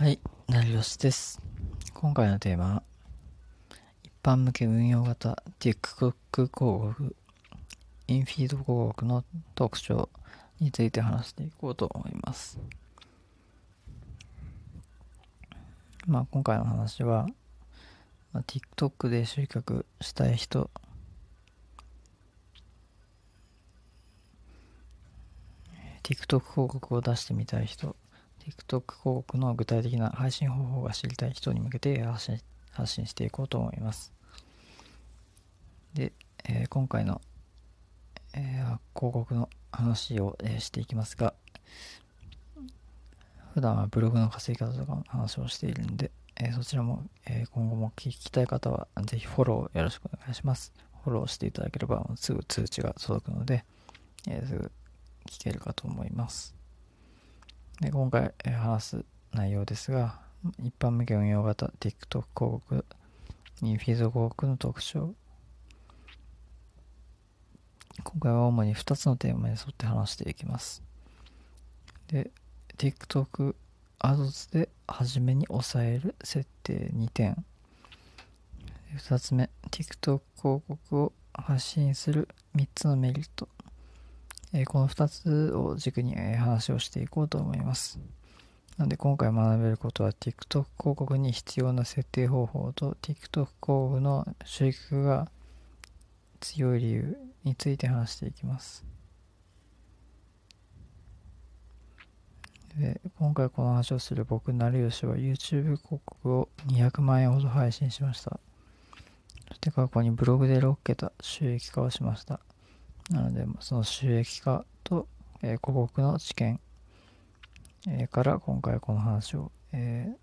はい、成吉です。今回のテーマは、一般向け運用型 TikTok 広告、インフィード広告の特徴について話していこうと思います。まあ、今回の話は、まあ、TikTok で集客したい人、TikTok 広告を出してみたい人、TikTok 広告の具体的な配信方法が知りたい人に向けて発信発信していこうと思います。で、えー今回の、えー広告の話を、えーしていきますが、普段はブログの稼ぎ方とかの話をしているんで、えそちらも、え今後も聞きたい方はぜひフォローよろしくお願いします。フォローしていただければすぐ通知が届くので、えすぐ聞けるかと思います。で今回話す内容ですが、一般向け運用型 TikTok 広告、インフィード広告の特徴。今回は主に2つのテーマに沿って話していきます。で、TikTok アドツで初めに抑える設定2点。2つ目、TikTok 広告を発信する3つのメリット。えこの2つを軸に、え話をしていこうと思います。なので今回学べることは TikTok 広告に必要な設定方法と TikTok 広告の収益が強い理由について話していきます。で今回この話をする僕、成吉は YouTube 広告を200万円ほど配信しました。そして過去にブログで6桁収益化をしました。なので、その収益化と、えー広告の知見、えーから今回この話を、えー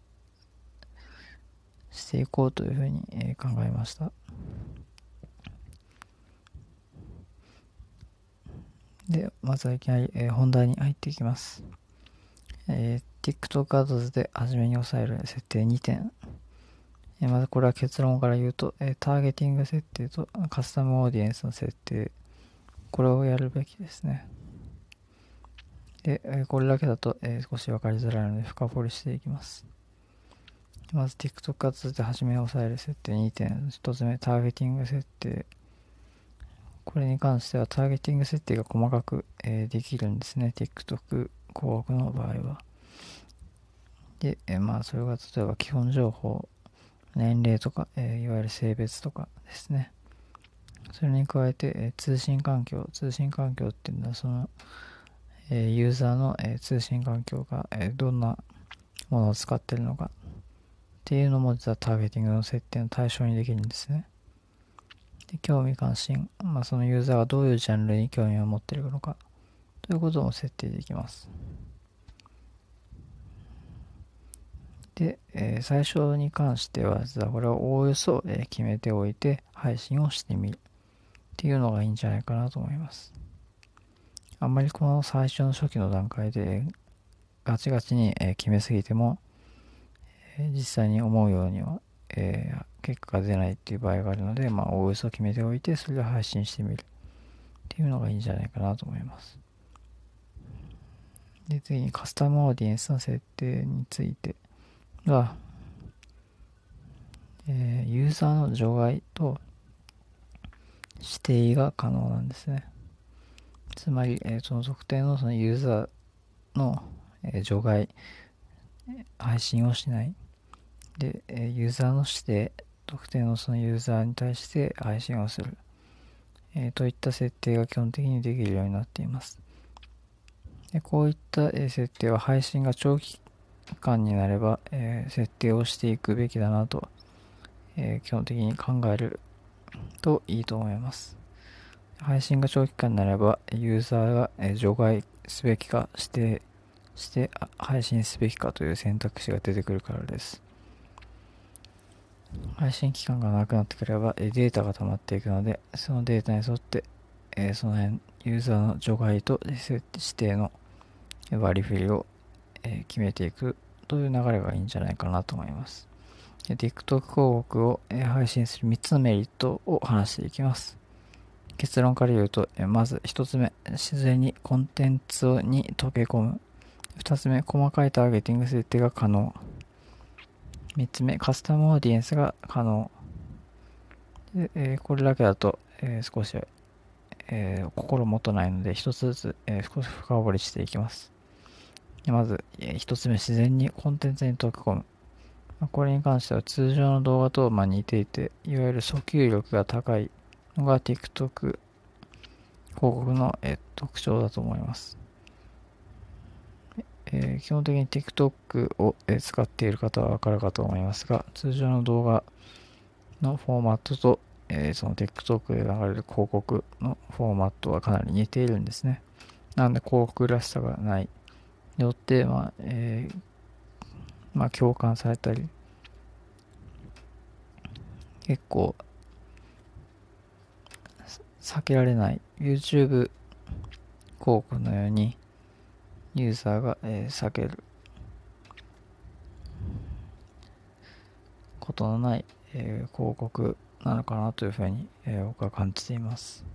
していこうというふうに、えー考えました。で、まずはいきなり、えー本題に入っていきます。えー TikTok アドズで初めに抑える設定2点。えーまずこれは結論から言うと、えーターゲティング設定とカスタムオーディエンスの設定これをやるべきですね。で、これだけだと、え少し分かりづらいので深掘りしていきます。まず TikTok アツで初めに押さえる設定2点。1つ目、ターゲティング設定。これに関してはターゲティング設定が細かく、えできるんですね。TikTok 広告の場合は。で、えまあそれが例えば基本情報、年齢とか、えいわゆる性別とかですね。それに加えて、え通信環境。通信環境っていうのは、その、えユーザーの、え通信環境が、えどんなものを使ってるのかっていうのも実はターゲティングの設定の対象にできるんですね。で興味関心、まあ、そのユーザーがどういうジャンルに興味を持っているのかということも設定できます。で、えー最初に関しては、実はこれをおおよそ、えー決めておいて配信をしてみるっていうのがいいんじゃないかなと思います。あんまりこの最初の初期の段階でガチガチに決めすぎても、実際に思うようには、え結果が出ないっていう場合があるので、まあ、おおよそ決めておいて、それで配信してみるっていうのがいいんじゃないかなと思います。で、次にカスタムオーディエンスの設定についてが、えユーザーの除外と指定が可能なんですね。つまり、えーその特定のそのユーザーの、えー除外、配信をしない。で、えユーザーの指定、特定のそのユーザーに対して配信をする。えーといった設定が基本的にできるようになっています。でこういった、え設定は配信が長期間になれば、え設定をしていくべきだなと、え基本的に考えるといいと思います。配信が長期間になれば、ユーザーが除外すべきか指定して配信すべきかという選択肢が出てくるからです。配信期間がなくなってくればデータが溜まっていくので、そのデータに沿って、えその辺、ユーザーの除外と指定の割り振りを、え決めていくという流れがいいんじゃないかなと思います。TikTok 広告を、配信する3つのメリットを話していきます。結論から言うと、まず1つ目、自然にコンテンツに溶け込む。2つ目、細かいターゲティング設定が可能。3つ目、カスタムオーディエンスが可能。でえー、これだけだと、えー、少し、えー、心もとないので、一つずつ、え少し深掘りしていきます。まず、え1つ目、自然にコンテンツに溶け込む。まこれに関しては通常の動画とま似ていて、いわゆる訴求力が高いのが TikTok 広告の、え特徴だと思います。えー、基本的に TikTok を、え使っている方はわかるかと思いますが、通常の動画のフォーマットと、えー、その TikTok で流れる広告のフォーマットはかなり似ているんですね。なので広告らしさがない。よって、まあ、えー、まあ、共感されたり、結構、避けられない。YouTube 広告のように、ユーザーが、えー、避ける。ことのない、えー、広告なのかなというふうに、えー、僕は感じています。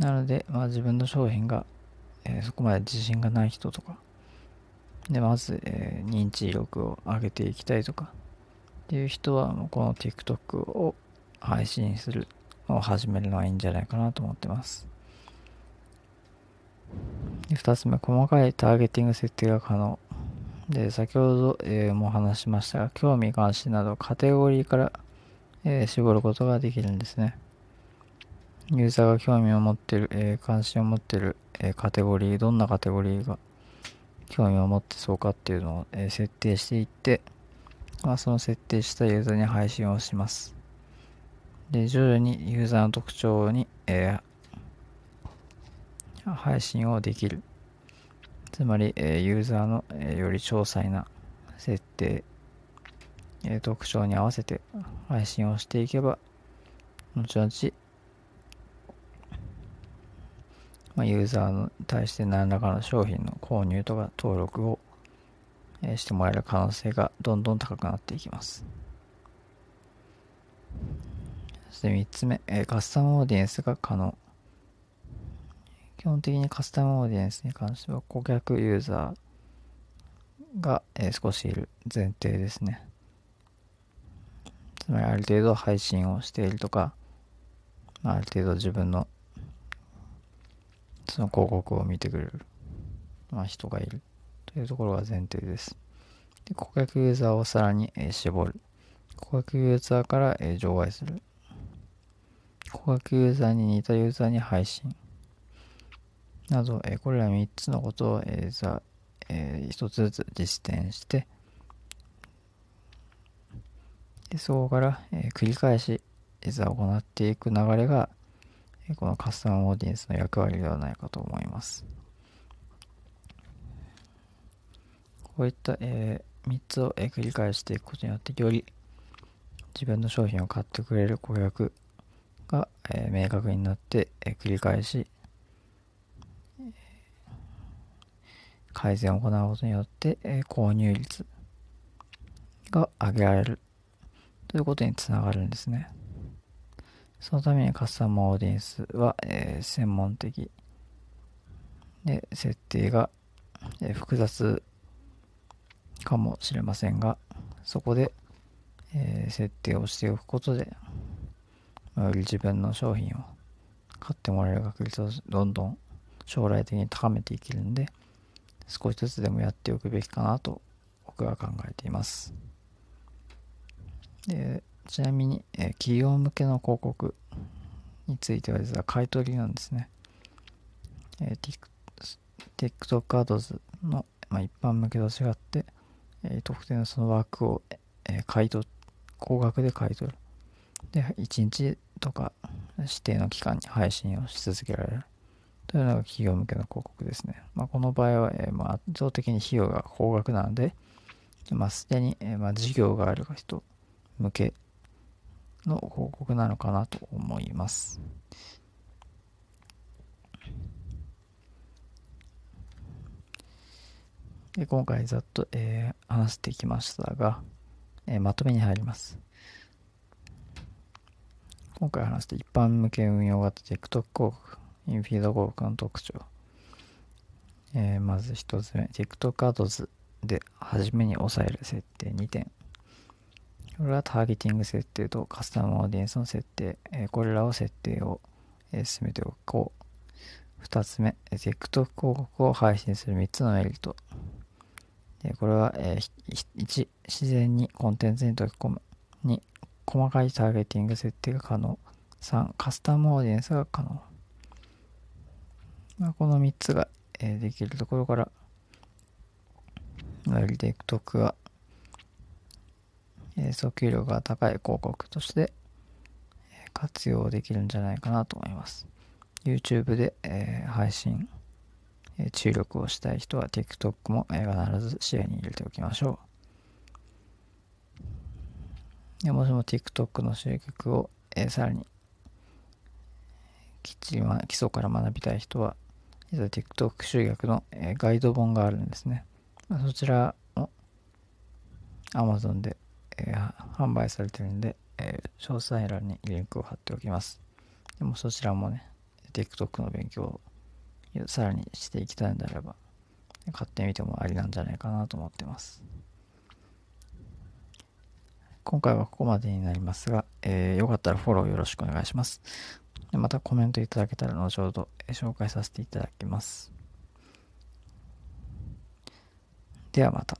なので、まあ、自分の商品が、えー、そこまで自信がない人とか、で、まず、えー、認知力を上げていきたいとか、っていう人は、もうこの TikTok を配信するのを始めるのはいいんじゃないかなと思ってます。で2つ目、細かいターゲティング設定が可能。で、先ほど、えー、も話しましたが、興味関心などカテゴリーから、えー、絞ることができるんですね。ユーザーが興味を持ってる、えー、関心を持ってる、えカテゴリー、どんなカテゴリーが興味を持ってそうかっていうのを、え設定していって、まあ、その設定したユーザーに配信をします。で、徐々にユーザーの特徴に、えー、配信をできる。つまり、えー、ユーザーの、えー、より詳細な設定、えー、特徴に合わせて配信をしていけば、後々、まあ、ユーザーに対して何らかの商品の購入とか登録を、してもらえる可能性がどんどん高くなっていきます。そして3つ目、え、カスタムオーディエンスが可能。基本的にカスタムオーディエンスに関しては顧客ユーザーが、え、少しいる前提ですね。つまりある程度配信をしているとか、ある程度自分のその広告を見てくれる、まあ、人がいるというところが前提です。で顧客ユーザーをさらに、え、絞る。顧客ユーザーから、え、除外する。顧客ユーザーに似たユーザーに配信。など、え、これら3つのことを、えーざえー、1つずつ実践して、でそこから、え、繰り返し、いざ行っていく流れが、このカスタムオーディエンスの役割ではないかと思います。こういった、えー、3つを、えー、繰り返していくことによって、より自分の商品を買ってくれる顧客が、えー、明確になって、えー、繰り返し、改善を行うことによって、えー、購入率が上げられるということにつながるんですね。そのためにカスタマーオーディエンスは、えー、専門的。で設定が、えー、複雑かもしれませんがそこで、えー、設定をしておくことでより自分の商品を買ってもらえる確率をどんどん将来的に高めていけるんで少しずつでもやっておくべきかなと僕は考えています。でちなみに、え企業向けの広告については実は買い取りなんですね、えー、TikTok Ads の、まあ、一般向けと違って、え、特定のその枠を、え、買い取高額で買い取る。で1日とか指定の期間に配信をし続けられる。というのが企業向けの広告ですね。まあ、この場合は、えー、まあ、圧倒的に費用が高額なので、まあ、すでに、えー、まあ、事業がある人向けの広告なのかなと思います。で今回ざっと、えー、話してきましたが、えー、まとめに入ります。今回話した一般向け運用型 TikTok 広告、インフィード広告の特徴。えーまず1つ目 TikTok アドズで初めに押さえる設定2点これはターゲティング設定とカスタムオーディエンスの設定、えこれらを設定を、え進めておこう。2つ目 TikTok 広告を配信する3つのメリット。でこれは、えー1自然にコンテンツに溶け込む2細かいターゲティング設定が可能。3カスタムオーディエンスが可能、まあ、この3つが、えできるところから TikTok が、えー訴求力が高い広告として、活用できるんじゃないかなと思います YouTube で、え配信、え注力をしたい人は TikTok も、え必ず視野に入れておきましょうでもしも TikTok の集客を、えーさらにきっちり、ま、基礎から学びたい人は実は TikTok 集客の、えーガイド本があるんですね、まあそちらも Amazon で、えー販売されてるんで、えー詳細欄にリンクを貼っておきます。でもそちらもね TikTok の勉強をさらにしていきたいのであれば買ってみてもありなんじゃないかなと思ってます。今回はここまでになりますが、えーよかったらフォローよろしくお願いします。でまたコメントいただけたら後ほど、紹介させていただきます。ではまた。